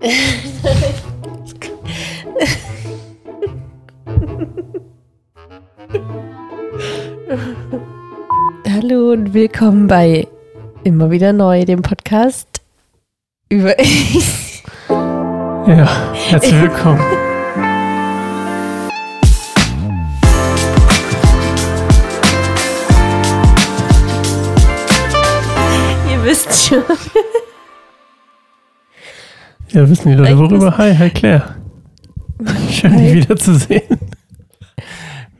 Hallo und willkommen bei Immer wieder neu, dem Podcast über. Ja, herzlich willkommen. Ihr wisst schon. Ja, wissen die Leute worüber? Hi, hi Claire. Schön, dich Hi. wiederzusehen.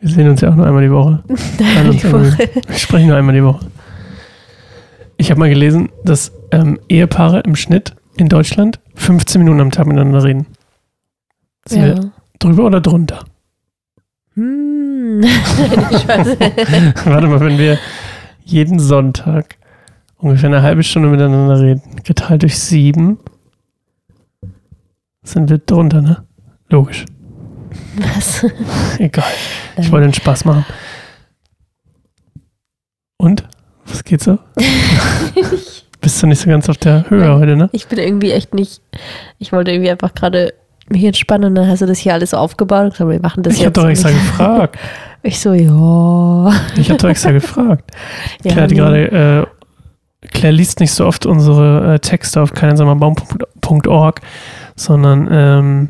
Wir sehen uns ja auch nur einmal die Woche. Die Woche. Wir sprechen nur einmal die Woche. Ich habe mal gelesen, dass ähm, Ehepaare im Schnitt in Deutschland 15 Minuten am Tag miteinander reden. Sind wir Ja. drüber oder drunter? Hm. Warte mal, wenn wir jeden Sonntag ungefähr eine halbe Stunde miteinander reden, geteilt durch sieben, sind wir drunter, ne? Logisch. Was? Egal. Ich wollte den Spaß machen. Und? Was geht so? Bist du nicht so ganz auf der Höhe Nein. heute, ne? Ich bin irgendwie echt nicht. Ich wollte irgendwie einfach gerade mich entspannen und dann hast du das hier alles aufgebaut und gesagt, wir machen das Ich habe jetzt. doch Und extra gefragt. Ich so, ja. Ich habe doch extra gefragt. ja Claire gerade, äh, Claire liest nicht so oft unsere äh, Texte auf keineinsamerbaum.org, sondern ähm,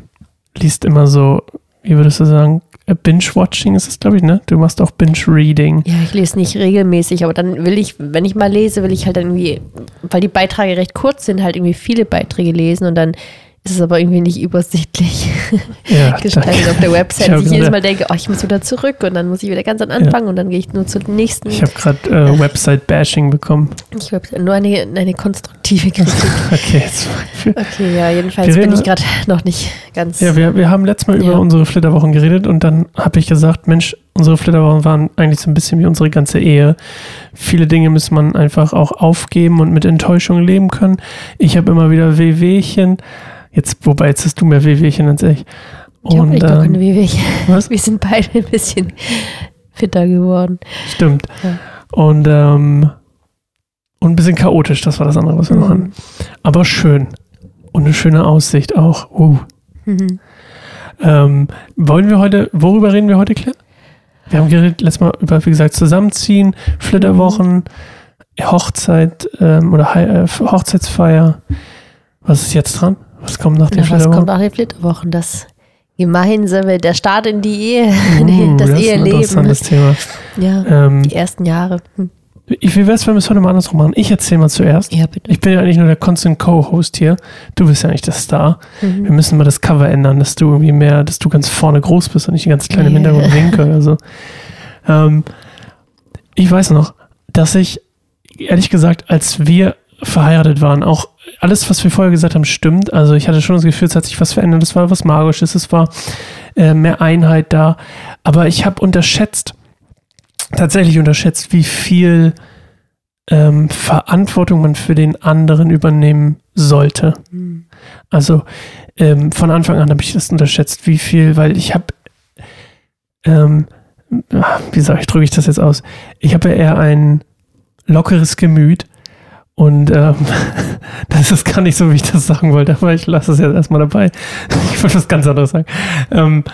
liest immer so, wie würdest du sagen, äh, Binge-Watching ist es, glaube ich, ne? Du machst auch Binge-Reading. Ja, ich lese nicht regelmäßig, aber dann will ich, wenn ich mal lese, will ich halt irgendwie, weil die Beiträge recht kurz sind, halt irgendwie viele Beiträge lesen und dann ist es aber irgendwie nicht übersichtlich Ja, gestaltet danke. auf der Website. Ich ich jedes Mal denke, oh, ich muss wieder zurück und dann muss ich wieder ganz an Anfang und dann gehe ich nur zur nächsten. Ich habe gerade äh, Website-Bashing bekommen. Ich habe nur eine, eine konstruktive Kritik. Okay, jetzt. Okay, ja, jedenfalls bin ich gerade noch nicht ganz. Ja, wir, wir haben letztes Mal über Ja. unsere Flitterwochen geredet und dann habe ich gesagt, Mensch, unsere Flitterwochen waren eigentlich so ein bisschen wie unsere ganze Ehe. Viele Dinge muss man einfach auch aufgeben und mit Enttäuschung leben können. Ich habe immer wieder Wehwehchen. Jetzt, wobei jetzt hast du mehr Wehwehchen als ich. ich habe Und nicht gar keine ähm, Wehwehchen. was? Wir sind beide ein bisschen fitter geworden. Stimmt. Ja. Und, ähm, und ein bisschen chaotisch, das war das andere, was wir noch hatten. Aber schön. Und eine schöne Aussicht auch. Uh. Mhm. Ähm, wollen wir heute, worüber reden wir heute, Claire? Wir haben geredet letztes Mal über, wie gesagt, Zusammenziehen, Flitterwochen, Hochzeit ähm, oder äh, Hochzeitsfeier. Was ist jetzt dran? Was kommt nach den Na, was kommt Flitterwochen? nach den Flitterwochen? Das gemeinsame, der Start in die Ehe, Uh, das, ist ein Eheleben. interessantes Thema. Ja, Ähm, die ersten Jahre. Hm. wie wäre es, wenn wir es heute mal andersrum machen? Ich erzähle mal zuerst. Ja, bitte. Ich bin ja eigentlich nur der Constant Co-Host hier. Du bist ja eigentlich der Star. Wir Mhm. müssen mal das Cover ändern, dass du irgendwie mehr, dass du ganz vorne groß bist und nicht ganz klein im Ja. Hintergrund winke oder so. Ähm, ich weiß noch, dass ich, ehrlich gesagt, als wir verheiratet waren, auch alles, was wir vorher gesagt haben, stimmt. Also ich hatte schon das Gefühl, es hat sich was verändert. Es war was Magisches, es war äh, mehr Einheit da. Aber ich habe unterschätzt, tatsächlich unterschätzt, wie viel ähm, Verantwortung man für den anderen übernehmen sollte. Hm. Also ähm, von Anfang an habe ich das unterschätzt, wie viel, weil ich habe, ähm, wie sage ich, drücke ich das jetzt aus? Ich habe ja eher ein lockeres Gemüt und ähm, das ist gar nicht so, wie ich das sagen wollte, aber ich lasse es jetzt erstmal dabei. Ich wollte was ganz anderes sagen. Ähm,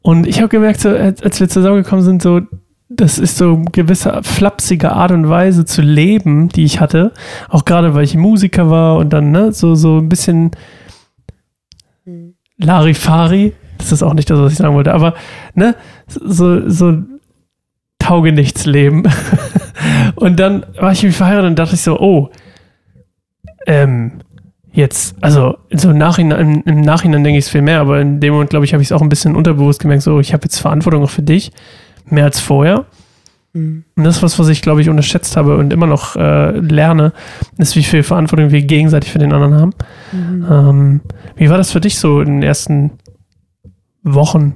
und ich habe gemerkt, so, als, wir zusammengekommen sind, so, das ist so eine gewisse flapsige Art und Weise zu leben, die ich hatte. Auch gerade, weil ich Musiker war und dann, ne, so, so ein bisschen Hm. Larifari. Das ist auch nicht das, was ich sagen wollte, aber, ne, so, so Taugenichtsleben. und dann war ich irgendwie verheiratet und dachte ich so, oh, ähm, jetzt, also so im Nachhinein, im, Nachhinein denke ich es viel mehr, aber in dem Moment, glaube ich, habe ich es auch ein bisschen unterbewusst gemerkt, so, ich habe jetzt Verantwortung auch für dich, mehr als vorher. Hm. Und das was, was ich, glaube ich, unterschätzt habe und immer noch äh, lerne, ist, wie viel Verantwortung wir gegenseitig für den anderen haben. Mhm. Ähm, wie war das für dich so in den ersten Wochen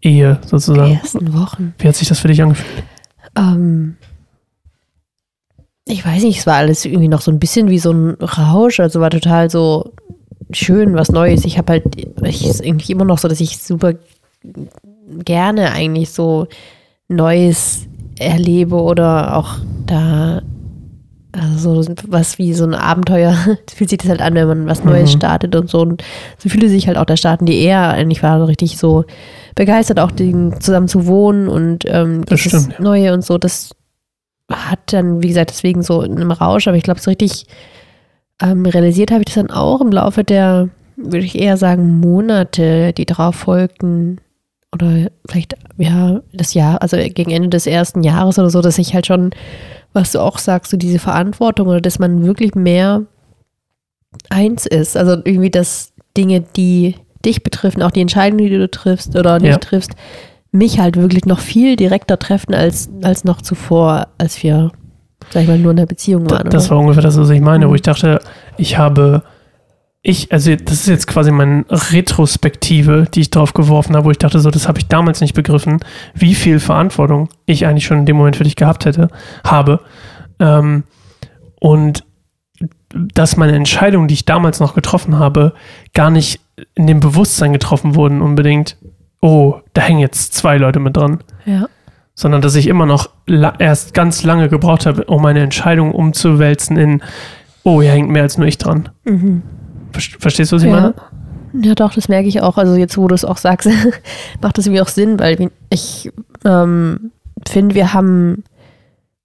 Ehe Die sozusagen? ersten Wochen. Wie hat sich das für dich angefühlt? Ähm, ich weiß nicht, es war alles irgendwie noch so ein bisschen wie so ein Rausch, also war total so schön, was Neues. Ich habe halt, ich ist eigentlich immer noch so, dass ich super gerne eigentlich so Neues erlebe oder auch da also so was wie so ein Abenteuer, fühlt sich das halt an, wenn man was Neues Mhm. startet und so. Und so fühlte sich halt auch der Staaten, die er eigentlich war so richtig so begeistert, auch den, zusammen zu wohnen und ähm, Das dieses stimmt. Neue und so, das hat dann, wie gesagt, deswegen so in einem Rausch, aber ich glaube, so richtig ähm, realisiert habe ich das dann auch im Laufe der, würde ich eher sagen, Monate, die darauf folgten. Oder vielleicht, ja, das Jahr, also gegen Ende des ersten Jahres oder so, dass ich halt schon, was du auch sagst, so diese Verantwortung oder dass man wirklich mehr eins ist. Also irgendwie, dass Dinge, die dich betreffen, auch die Entscheidungen, die du triffst oder nicht Ja. triffst, mich halt wirklich noch viel direkter treffen als, als noch zuvor, als wir, sag ich mal, nur in der Beziehung waren. das oder? war ungefähr das, was ich meine, wo Mhm. ich dachte, ich habe, ich, also das ist jetzt quasi meine Retrospektive, die ich drauf geworfen habe, wo ich dachte, so, das habe ich damals nicht begriffen, wie viel Verantwortung ich eigentlich schon in dem Moment für dich gehabt hätte, habe. Ähm, und dass meine Entscheidungen, die ich damals noch getroffen habe, gar nicht in dem Bewusstsein getroffen wurden unbedingt, oh, da hängen jetzt zwei Leute mit dran ja. sondern dass ich immer noch erst ganz lange gebraucht habe, um meine Entscheidung umzuwälzen in, oh, hier hängt mehr als nur ich dran. Mhm. Ver- Verstehst du, was ich Ja. meine? Ja, doch, das merke ich auch. Also jetzt, wo du es auch sagst, macht das irgendwie auch Sinn, weil ich ähm, finde, wir haben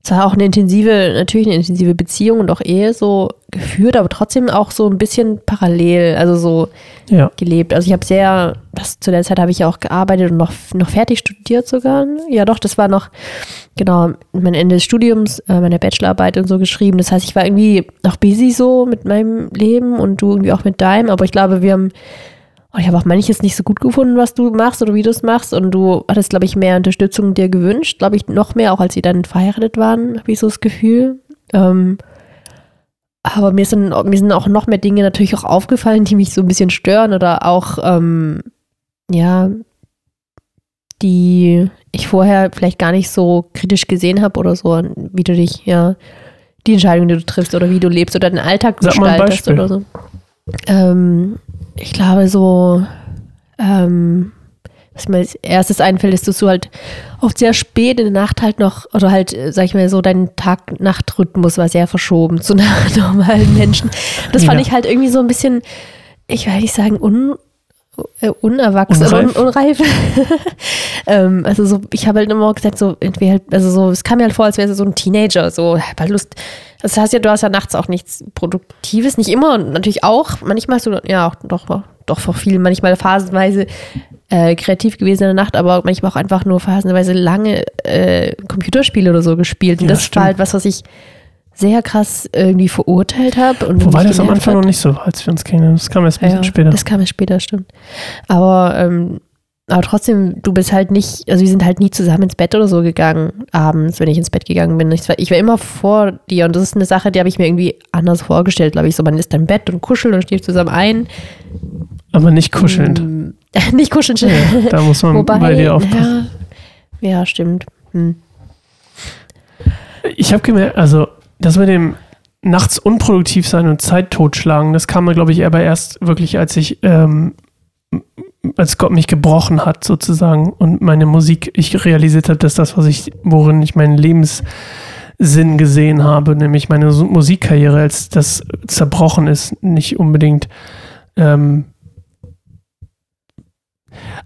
zwar auch eine intensive, natürlich eine intensive Beziehung und auch Ehe so geführt, aber trotzdem auch so ein bisschen parallel, also so Ja. gelebt. Also ich habe sehr, das, zu der Zeit habe ich ja auch gearbeitet und noch, noch fertig studiert sogar. Ja, doch, das war noch, genau, mein Ende des Studiums, äh, meine Bachelorarbeit und so geschrieben. Das heißt, ich war irgendwie noch busy so mit meinem Leben und du irgendwie auch mit deinem, aber ich glaube, wir haben, und ich habe auch manches nicht so gut gefunden, was du machst oder wie du es machst und du hattest, glaube ich, mehr Unterstützung dir gewünscht, glaube ich, noch mehr, auch als sie dann verheiratet waren, habe ich so das Gefühl. Ähm, aber mir sind, mir sind auch noch mehr Dinge natürlich auch aufgefallen, die mich so ein bisschen stören oder auch, ähm, ja, die ich vorher vielleicht gar nicht so kritisch gesehen habe oder so, wie du dich, ja, die Entscheidung, die du triffst oder wie du lebst oder den Alltag gestaltest oder so. Ähm, ich glaube so, ähm, was mir als erstes einfällt, ist, dass du halt oft sehr spät in der Nacht halt noch, oder halt, äh, sag ich mal so, dein Tag-Nacht-Rhythmus war sehr verschoben zu normalen Menschen. Das fand Ja. ich halt irgendwie so ein bisschen, ich will nicht sagen, un, äh, unerwachsen Unreif? un, unreif. ähm, also so, ich habe halt immer gesagt, so, irgendwie halt, also so, es kam mir halt vor, als wäre so ein Teenager, so, hab halt Lust. Das heißt ja, du hast ja nachts auch nichts Produktives, nicht immer und natürlich auch, manchmal hast du, ja, auch, doch, doch vor vielen, manchmal phasenweise äh, kreativ gewesen in der Nacht, aber manchmal auch einfach nur phasenweise lange äh, Computerspiele oder so gespielt. Und Ja, das stimmt. war halt was, was ich sehr krass irgendwie verurteilt habe. und Wobei das am Anfang hat. noch nicht so war, als wir uns kennengelernt Das kam erst ein bisschen Ja, später. Das kam erst später, stimmt. Aber, ähm, aber trotzdem, du bist halt nicht, also wir sind halt nie zusammen ins Bett oder so gegangen, abends, wenn ich ins Bett gegangen bin. Ich war, ich war immer vor dir und das ist eine Sache, die habe ich mir irgendwie anders vorgestellt, glaube ich. So, man ist im Bett und kuschelt und schläft zusammen ein. Aber nicht kuschelnd. Mm, nicht kuschelnd. Ja, da muss man Wobei, bei dir aufpassen. Ja, ja stimmt. Hm. Ich habe gemerkt, also das mit dem nachts unproduktiv sein und Zeit totschlagen, das kam mir, glaube ich, aber erst wirklich, als ich, ähm, als Gott mich gebrochen hat, sozusagen, und meine Musik, ich realisiert habe, dass das, was ich, worin ich meinen Lebenssinn gesehen habe, nämlich meine Musikkarriere, als das zerbrochen ist, nicht unbedingt ähm,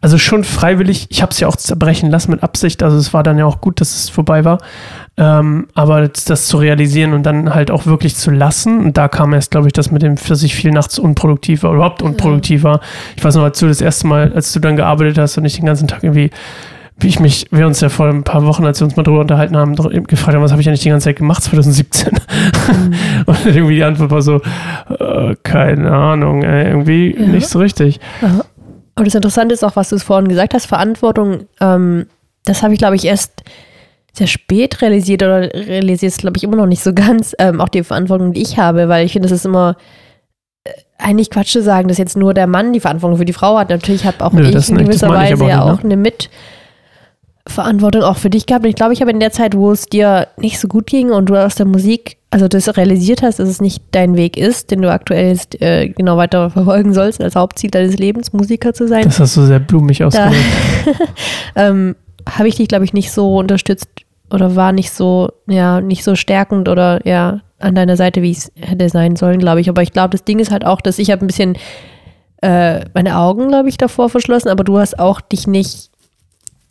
also schon freiwillig, ich habe es ja auch zerbrechen lassen mit Absicht, also es war dann ja auch gut, dass es vorbei war. Ähm, aber das, das zu realisieren und dann halt auch wirklich zu lassen, und da kam erst, glaube ich, das mit dem, dass ich viel nachts unproduktiv war, überhaupt unproduktiv war. Ich weiß noch, als du das erste Mal, als du dann gearbeitet hast und ich den ganzen Tag irgendwie, wie ich mich, wir uns ja vor ein paar Wochen, als wir uns mal drüber unterhalten haben, gefragt haben, was habe ich eigentlich die ganze Zeit gemacht, 2017? und irgendwie die Antwort war so, äh, keine Ahnung, ey, irgendwie Ja. nicht so richtig. Aha. Und das Interessante ist auch, was du vorhin gesagt hast, Verantwortung, ähm, das habe ich, glaube ich, erst sehr spät realisiert oder realisiert es, glaube ich, immer noch nicht so ganz, ähm, auch die Verantwortung, die ich habe, weil ich finde, es ist immer äh, eigentlich Quatsch zu sagen, dass jetzt nur der Mann die Verantwortung für die Frau hat. Natürlich habe auch Nö, ich das in das gewisser Weise ja nicht, auch eine Mitverantwortung auch für dich gehabt. Und ich glaube, ich habe in der Zeit, wo es dir nicht so gut ging und du aus der Musik, also das realisiert hast, dass es nicht dein Weg ist, den du aktuell jetzt, äh, genau weiter verfolgen sollst, als Hauptziel deines Lebens, Musiker zu sein Das hast du sehr blumig ausgedrückt. ähm, habe ich dich, glaube ich, nicht so unterstützt oder war nicht so, ja, nicht so stärkend oder ja, an deiner Seite, wie es hätte sein sollen, glaube ich. Aber ich glaube, das Ding ist halt auch, dass ich habe ein bisschen äh, meine Augen, glaube ich, davor verschlossen, aber du hast auch dich nicht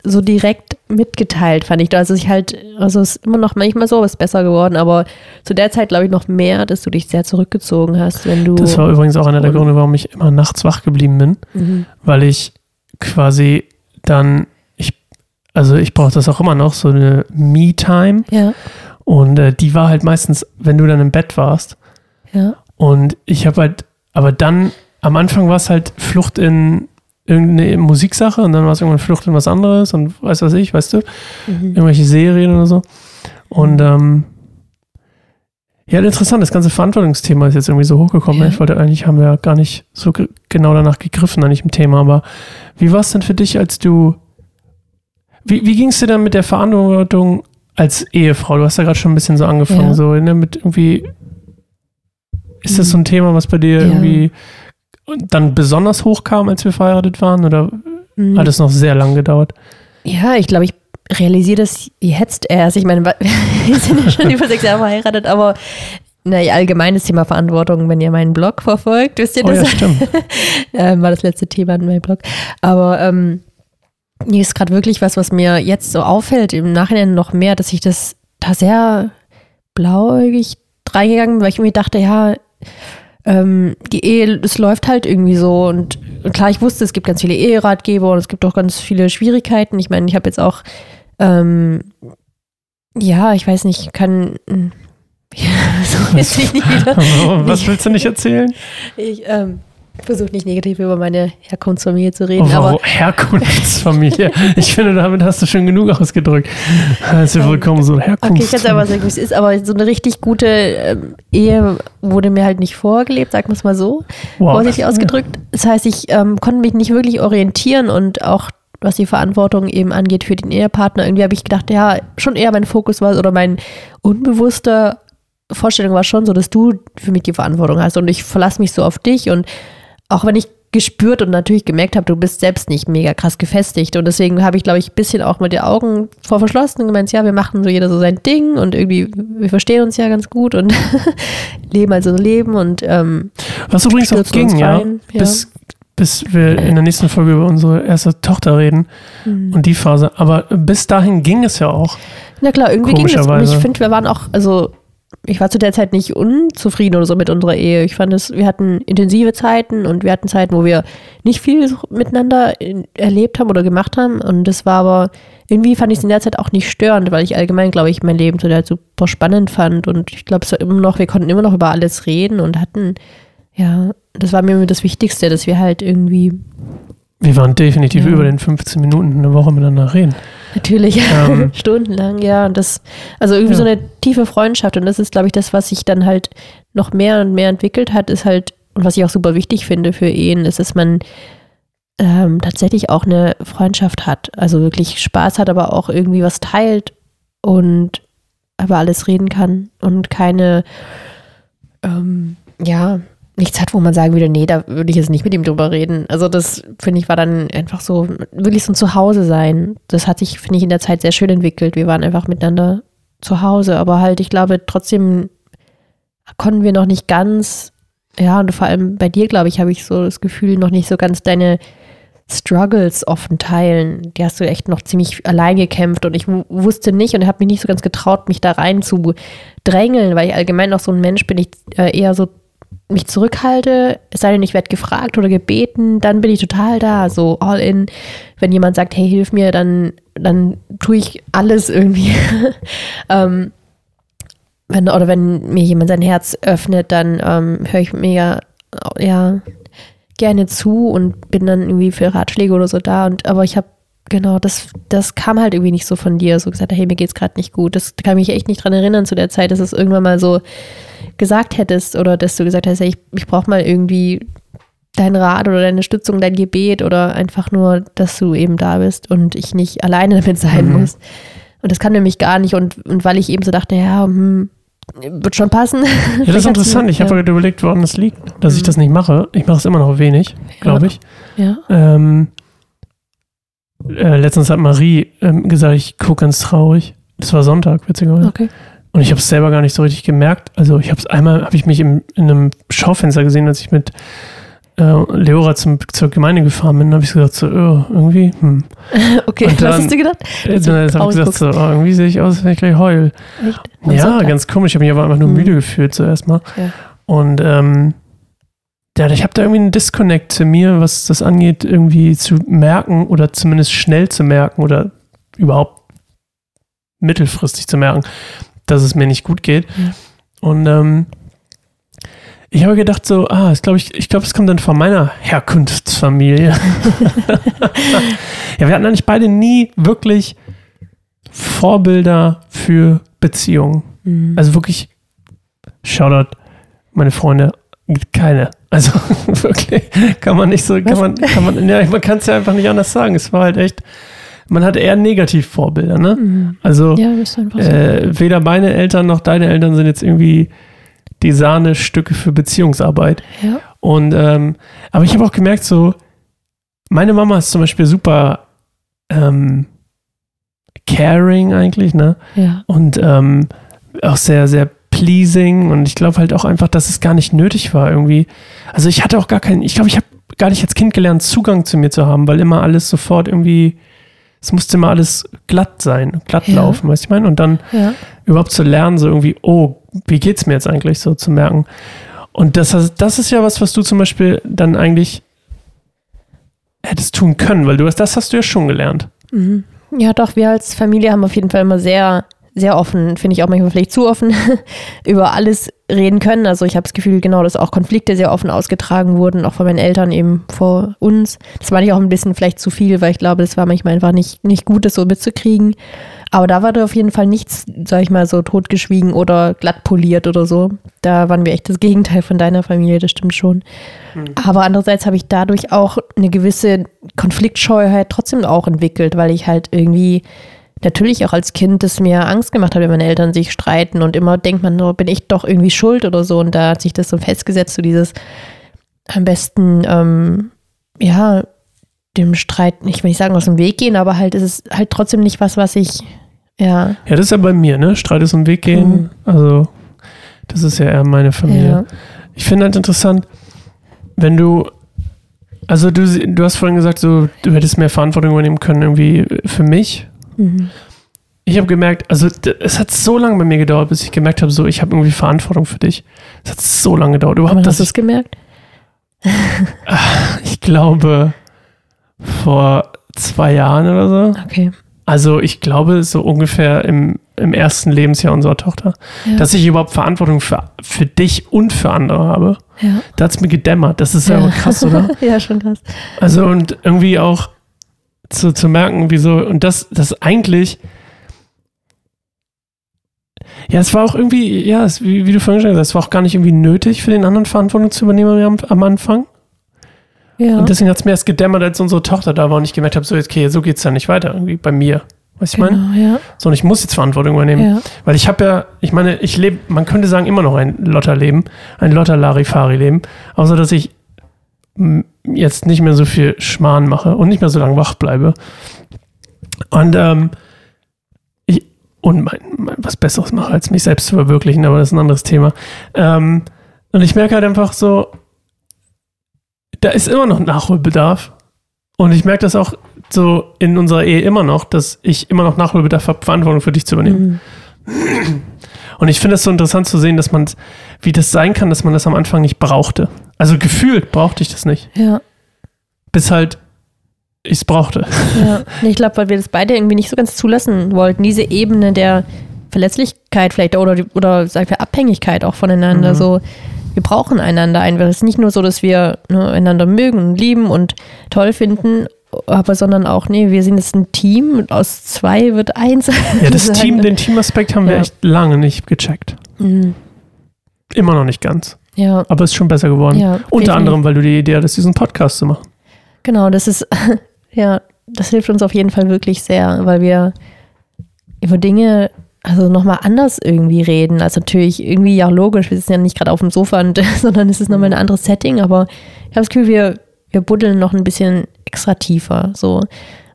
so direkt mitgeteilt, fand ich. Also ich halt, also es ist immer noch manchmal so, ist besser geworden, aber zu der Zeit glaube ich noch mehr, dass du dich sehr zurückgezogen hast, wenn du. Das war übrigens auch einer der Gründe, warum ich immer nachts wach geblieben bin, Mhm. weil ich quasi dann, ich, also ich brauche das auch immer noch, so eine Me-Time. Ja, Und äh, die war halt meistens, wenn du dann im Bett warst. ja. Und ich habe halt, aber dann, am Anfang war es halt Flucht in irgendeine Musiksache und dann war es irgendwann Flucht in was anderes und weiß was ich, weißt du, Mhm. irgendwelche Serien oder so. Und ähm, ja, interessant, das ganze Verantwortungsthema ist jetzt irgendwie so hochgekommen. Ja. Ich wollte eigentlich, haben wir ja gar nicht so ge- genau danach gegriffen, eigentlich im Thema, aber wie war es denn für dich, als du, wie, wie ging es dir dann mit der Verantwortung als Ehefrau? Du hast ja gerade schon ein bisschen so angefangen, Ja. so ne, mit irgendwie, ist das so ein Thema, was bei dir Ja. irgendwie dann besonders hochkam, als wir verheiratet waren oder Mhm. hat es noch sehr lang gedauert? Ja, ich glaube, ich realisiere das jetzt erst. Ich meine, wir sind ja schon über sechs Jahre verheiratet, aber na, allgemeines Thema Verantwortung, wenn ihr meinen Blog verfolgt, wisst ihr Oh das? ja, stimmt. ähm, war das letzte Thema in meinem Blog. Aber ähm, mir ist gerade wirklich was, was mir jetzt so auffällt, im Nachhinein noch mehr, dass ich das da sehr blauäugig reingegangen bin, weil ich mir dachte, ja, ähm, die Ehe, es läuft halt irgendwie so und, und klar, ich wusste, es gibt ganz viele Eheratgeber und es gibt auch ganz viele Schwierigkeiten. Ich meine, ich habe jetzt auch, ähm, ja, ich weiß nicht, kann, so jetzt nicht wieder. was willst du nicht erzählen? Ich ähm, versuche nicht negativ über meine Herkunftsfamilie zu Oh, reden, warum? aber Herkunftsfamilie. Ich finde, damit hast du schon genug ausgedrückt. Herzlich willkommen, so okay, ich kann Herkunftsfamilie. es aber sagen, wie es ist, aber so eine richtig gute ähm, Ehe wurde mir halt nicht vorgelebt, sagen wir es mal so, wow. vorsichtig ausgedrückt. Das heißt, ich ähm, konnte mich nicht wirklich orientieren und auch was die Verantwortung eben angeht für den Ehepartner, irgendwie habe ich gedacht, ja, schon eher mein Fokus war oder mein unbewusster Vorstellung war schon so, dass du für mich die Verantwortung hast und ich verlasse mich so auf dich und auch wenn ich gespürt und natürlich gemerkt habe, du bist selbst nicht mega krass gefestigt und deswegen habe ich, glaube ich, ein bisschen auch mit den Augen vor verschlossen und gemeint, ja, wir machen so jeder so sein Ding und irgendwie, wir verstehen uns ja ganz gut und leben also ein Leben und ähm, Was übrigens auch ging, ja, rein, ja. bis, bis wir in der nächsten Folge über unsere erste Tochter reden Mhm. und die Phase. Aber bis dahin ging es ja auch. Na klar, irgendwie ging es. Und ich finde, wir waren auch, also ich war zu der Zeit nicht unzufrieden oder so mit unserer Ehe. Ich fand es, wir hatten intensive Zeiten und wir hatten Zeiten, wo wir nicht viel miteinander in, erlebt haben oder gemacht haben. Und das war aber, irgendwie fand ich es in der Zeit auch nicht störend, weil ich allgemein, glaube ich, mein Leben zu der Zeit super spannend fand. Und ich glaube, es war immer noch, wir konnten immer noch über alles reden und hatten, ja, das war mir das Wichtigste, dass wir halt irgendwie, Wir waren definitiv Ja. über den 15 Minuten eine Woche miteinander reden. Natürlich, Ähm. stundenlang, ja. Und das, also irgendwie Ja. so eine tiefe Freundschaft. Und das ist, glaube ich, das, was sich dann halt noch mehr und mehr entwickelt hat, ist halt, und was ich auch super wichtig finde für Ehen, ist, dass man ähm, tatsächlich auch eine Freundschaft hat. Also wirklich Spaß hat, aber auch irgendwie was teilt und über alles reden kann und keine, ähm, ja, nichts hat, wo man sagen würde, nee, da würde ich jetzt nicht mit ihm drüber reden. Also das, finde ich, war dann einfach so, wirklich so ein Zuhause sein. Das hat sich, finde ich, in der Zeit sehr schön entwickelt. Wir waren einfach miteinander zu Hause, aber halt, ich glaube, trotzdem konnten wir noch nicht ganz, ja, und vor allem bei dir, glaube ich, habe ich so das Gefühl, noch nicht so ganz deine Struggles offen teilen. Die hast du echt noch ziemlich allein gekämpft und ich wu- wusste nicht und habe mich nicht so ganz getraut, mich da rein zu drängeln, weil ich allgemein noch so ein Mensch bin, ich äh, eher so mich zurückhalte, es sei denn, ich werde gefragt oder gebeten, dann bin ich total da, so all in. Wenn jemand sagt, hey, hilf mir, dann, dann tue ich alles irgendwie. ähm, wenn, oder wenn mir jemand sein Herz öffnet, dann ähm, höre ich mega, ja, gerne zu und bin dann irgendwie für Ratschläge oder so da. Und aber ich habe genau das, das kam halt irgendwie nicht so von dir, so gesagt, hey, mir geht's gerade nicht gut. Das kann mich echt nicht dran erinnern zu der Zeit, dass es irgendwann mal so gesagt hättest oder dass du gesagt hast, hey, ich, ich brauche mal irgendwie deinen Rat oder deine Stützung, dein Gebet oder einfach nur, dass du eben da bist und ich nicht alleine damit sein Mhm. muss. Und das kann nämlich gar nicht. Und, und weil ich eben so dachte, ja, hm, wird schon passen. Ja, das ist interessant. Ich habe heute überlegt, woran das liegt, dass ich Mhm. das nicht mache. Ich mache es immer noch wenig, glaube ich. Ja. Ähm, äh, letztens hat Marie ähm, gesagt, ich gucke ganz traurig. Das war Sonntag, witzigerweise. Okay. Und ich habe es selber gar nicht so richtig gemerkt. Also ich habe es einmal, habe ich mich im, in einem Schaufenster gesehen, als ich mit äh, Leora zum, zur Gemeinde gefahren bin, habe ich gesagt, so, oh, irgendwie, hm. Okay, Und was dann- hast du gedacht? Äh, Dann habe ich gesagt, so, oh, irgendwie sehe ich aus, wenn ich gleich heul. Ja, Sonntag? ganz komisch. Ich habe mich aber einfach nur Mhm. müde gefühlt zuerst mal. Ja. Und ähm, ja, ich habe da irgendwie einen Disconnect zu mir, was das angeht, irgendwie zu merken oder zumindest schnell zu merken oder überhaupt mittelfristig zu merken, dass es mir nicht gut geht. Ja. Und ähm, ich habe gedacht so, ah, ich glaube, ich, ich glaube, es kommt dann von meiner Herkunftsfamilie. ja, wir hatten eigentlich beide nie wirklich Vorbilder für Beziehungen. Mhm. Also wirklich, Shoutout, meine Freunde, keine. Also wirklich, kann man nicht so, kann Was? man, kann man, ja, man kann es ja einfach nicht anders sagen. Es war halt echt, man hatte eher Negativvorbilder, ne? Mhm. Also Ja, so. äh, weder meine Eltern noch deine Eltern sind jetzt irgendwie die Sahnestücke für Beziehungsarbeit. ja. Und ähm, aber ich habe auch gemerkt, so, meine Mama ist zum Beispiel super ähm, caring eigentlich, ne? Ja. und ähm, auch sehr, sehr pleasing und ich glaube halt auch einfach, dass es gar nicht nötig war irgendwie. Also ich hatte auch gar keinen, ich glaube, ich habe gar nicht als Kind gelernt, Zugang zu mir zu haben, weil immer alles sofort irgendwie, es musste immer alles glatt sein, glatt Ja. laufen, weißt du, ich meine? Und dann Ja. überhaupt zu lernen, so irgendwie, oh, wie geht's mir jetzt eigentlich so zu merken. Und das, das ist ja was, was du zum Beispiel dann eigentlich hättest tun können, weil du hast, das hast du ja schon gelernt. Mhm. Ja, doch, wir als Familie haben auf jeden Fall immer sehr, sehr offen, finde ich auch manchmal vielleicht zu offen, über alles reden können. Also ich habe das Gefühl, genau, dass auch Konflikte sehr offen ausgetragen wurden, auch von meinen Eltern eben vor uns. Das war nicht auch ein bisschen vielleicht zu viel, weil ich glaube, das war manchmal einfach nicht, nicht gut, das so mitzukriegen. Aber da war da auf jeden Fall nichts, sag ich mal, so totgeschwiegen oder glatt poliert oder so. Da waren wir echt das Gegenteil von deiner Familie, das stimmt schon. Aber andererseits habe ich dadurch auch eine gewisse Konfliktscheuheit trotzdem auch entwickelt, weil ich halt irgendwie natürlich auch als Kind das mir Angst gemacht hat, wenn meine Eltern sich streiten und immer denkt man, oh, bin ich doch irgendwie schuld oder so. Und da hat sich das so festgesetzt, so dieses am besten, ähm, ja, dem Streit, nicht, will ich sagen, aus dem Weg gehen, aber halt ist es halt trotzdem nicht was, was ich, ja, Ja, das ist ja bei mir, ne? Streit ist um Weg gehen. Mhm. Also, das ist ja eher meine Familie. ja, Ich finde halt interessant, wenn du, also du, du hast vorhin gesagt, so, du hättest mehr Verantwortung übernehmen können, irgendwie für mich. Mhm. Ich habe gemerkt, also es hat so lange bei mir gedauert, bis ich gemerkt habe, so, ich habe irgendwie Verantwortung für dich. Es hat so lange gedauert. Überhaupt, hast du es gemerkt? ich glaube, vor zwei Jahren oder so. Okay. Also ich glaube, so ungefähr im, im ersten Lebensjahr unserer Tochter, Ja. dass ich überhaupt Verantwortung für, für dich und für andere habe. Ja. Da hat es mir gedämmert. Das ist ja, Ja. aber krass, oder? ja, schon krass. Also und irgendwie auch zu, zu merken, wieso, und das, das eigentlich, ja, es war auch irgendwie, ja, es, wie, wie du vorhin schon gesagt hast, es war auch gar nicht irgendwie nötig für den anderen Verantwortung zu übernehmen am, am Anfang. Ja. Und deswegen hat es mir erst gedämmert, als unsere Tochter da war und ich gemerkt habe, so, okay, so geht es dann nicht weiter, irgendwie bei mir. Weißt du, ich meine? genau, ja. So, und ich muss jetzt Verantwortung übernehmen. ja. Weil ich habe ja, ich meine, ich lebe, man könnte sagen, immer noch ein Lotterleben, ein Lotter-Larifari-Leben, außer dass ich jetzt nicht mehr so viel Schmarrn mache und nicht mehr so lange wach bleibe. Und, ähm, ich, und mein, mein, was Besseres mache, als mich selbst zu verwirklichen, aber das ist ein anderes Thema. Ähm, und ich merke halt einfach so, da ist immer noch Nachholbedarf. Und ich merke das auch so in unserer Ehe immer noch, dass ich immer noch Nachholbedarf habe, Verantwortung für dich zu übernehmen. Mhm. Und ich finde es so interessant zu sehen, dass man, wie das sein kann, dass man das am Anfang nicht brauchte. Also gefühlt brauchte ich das nicht. Ja. Bis halt ich es brauchte. Ja, ich glaube, weil wir das beide irgendwie nicht so ganz zulassen wollten. Diese Ebene der Verletzlichkeit vielleicht oder, oder sag ich mal, Abhängigkeit auch voneinander. Mhm. So, wir brauchen einander einfach. Es ist nicht nur so, dass wir ne, einander mögen und lieben und toll finden, aber sondern auch, nee, wir sind jetzt ein Team und aus zwei wird eins. Ja, das. Team, den Teamaspekt haben wir Ja. echt lange nicht gecheckt. Mhm. Immer noch nicht ganz. Ja, Aber es ist schon besser geworden. ja. Unter definitiv. anderem, weil du die Idee hattest, diesen Podcast zu machen. Genau, das ist, ja, das hilft uns auf jeden Fall wirklich sehr, weil wir über Dinge, also nochmal anders irgendwie reden. Also natürlich irgendwie ja logisch, wir sitzen ja nicht gerade auf dem Sofa, und, sondern es ist nochmal ein anderes Setting, aber ich habe das Gefühl, wir, wir buddeln noch ein bisschen extra tiefer. So.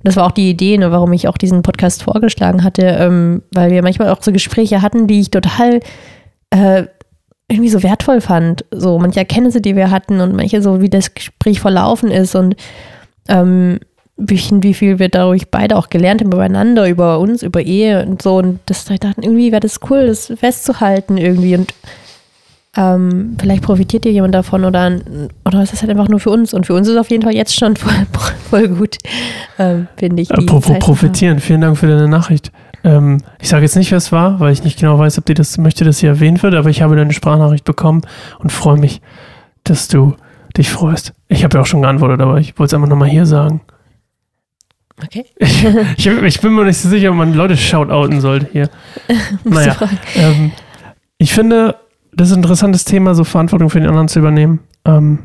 Das war auch die Idee, ne, warum ich auch diesen Podcast vorgeschlagen hatte, ähm, weil wir manchmal auch so Gespräche hatten, die ich total äh, irgendwie so wertvoll fand. So manche Erkenntnisse, die wir hatten und manche so, wie das Gespräch verlaufen ist und ähm, wie, viel wir dadurch beide auch gelernt haben übereinander, über uns, über Ehe und so. Und das ich dachte, irgendwie wäre das cool, das festzuhalten irgendwie. Und ähm, vielleicht profitiert dir jemand davon oder, oder ist das halt einfach nur für uns. Und für uns ist es auf jeden Fall jetzt schon voll, voll gut, ähm, finde ich. Apropos profitieren, vielen Dank für deine Nachricht. Ähm, ich sage jetzt nicht, wer es war, weil ich nicht genau weiß, ob die das möchte, dass sie erwähnt wird, aber ich habe deine Sprachnachricht bekommen und freue mich, dass du dich freust. Ich habe ja auch schon geantwortet, aber ich wollte es einfach nochmal hier sagen. Okay. Ich, ich, ich, bin mir nicht so sicher, ob man Leute shoutouten sollte hier. naja. Ähm, ich finde, das ist ein interessantes Thema, so Verantwortung für den anderen zu übernehmen. Ähm,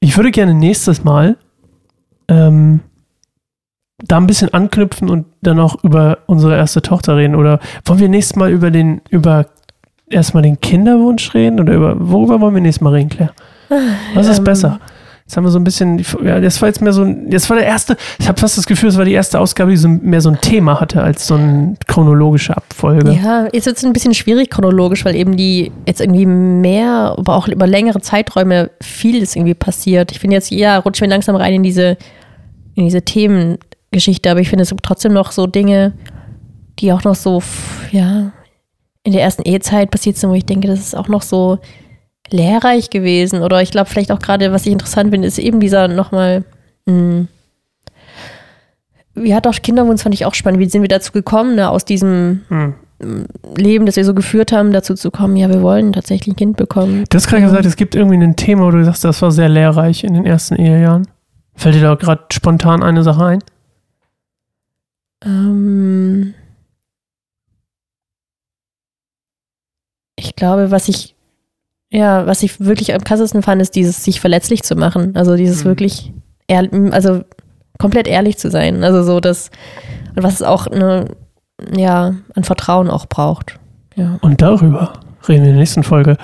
ich würde gerne nächstes Mal ähm, da ein bisschen anknüpfen und dann auch über unsere erste Tochter reden. Oder wollen wir nächstes Mal über den, über erstmal den Kinderwunsch reden? Oder über worüber wollen wir nächstes Mal reden, Claire? Was ist ähm, besser? Jetzt haben wir so ein bisschen, ja, das war jetzt mehr so ein, das war der erste, ich habe fast das Gefühl, es war die erste Ausgabe, die so mehr so ein Thema hatte als so eine chronologische Abfolge. Ja, jetzt wird es ein bisschen schwierig chronologisch, weil eben die jetzt irgendwie mehr, aber auch über längere Zeiträume vieles irgendwie passiert. Ich finde jetzt, ja, rutschen wir langsam rein in diese, in diese Themengeschichte, aber ich finde es trotzdem noch so Dinge, die auch noch so, ja, in der ersten Ehezeit passiert sind, wo ich denke, das ist auch noch so, lehrreich gewesen. Oder ich glaube, vielleicht auch gerade, was ich interessant finde, ist eben dieser nochmal. Hm, ja, doch, Kinderwunsch fand ich auch spannend. Wie sind wir dazu gekommen, ne, aus diesem hm. Leben, das wir so geführt haben, dazu zu kommen, ja, wir wollen tatsächlich ein Kind bekommen. Du hast gerade gesagt, es gibt irgendwie ein Thema, wo du sagst, das war sehr lehrreich in den ersten Ehejahren. Fällt dir da gerade spontan eine Sache ein? Ähm ich glaube, was ich ja, was ich wirklich am krassesten fand, ist dieses sich verletzlich zu machen. Also dieses mhm. wirklich, ehr, also komplett ehrlich zu sein. Also so das, was es auch eine, ja, an Vertrauen auch braucht. Ja. Und darüber reden wir in der nächsten Folge.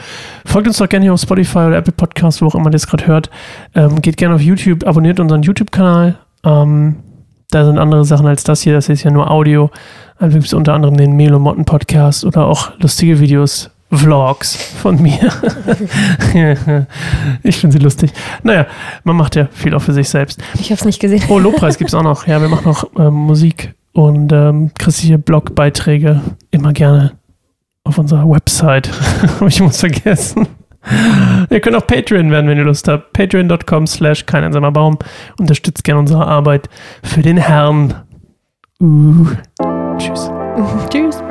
Folgt uns doch gerne hier auf Spotify oder Apple Podcast, wo auch immer ihr das gerade hört. Ähm, geht gerne auf YouTube, abonniert unseren YouTube-Kanal. Ähm, da sind andere Sachen als das hier. Das ist ja nur Audio. Also gibt es unter anderem den Melo Motten Podcast oder auch lustige Videos Vlogs von mir. ich finde sie lustig. Naja, man macht ja viel auch für sich selbst. Ich habe es nicht gesehen. Oh, Lobpreis gibt es auch noch. Ja, wir machen noch ähm, Musik und ähm, christliche Blogbeiträge immer gerne auf unserer Website. ich muss vergessen. Ihr könnt auch Patreon werden, wenn ihr Lust habt. Patreon.com slash kein einsamer Baum. Unterstützt gerne unsere Arbeit für den Herrn. Uh. Tschüss. Tschüss.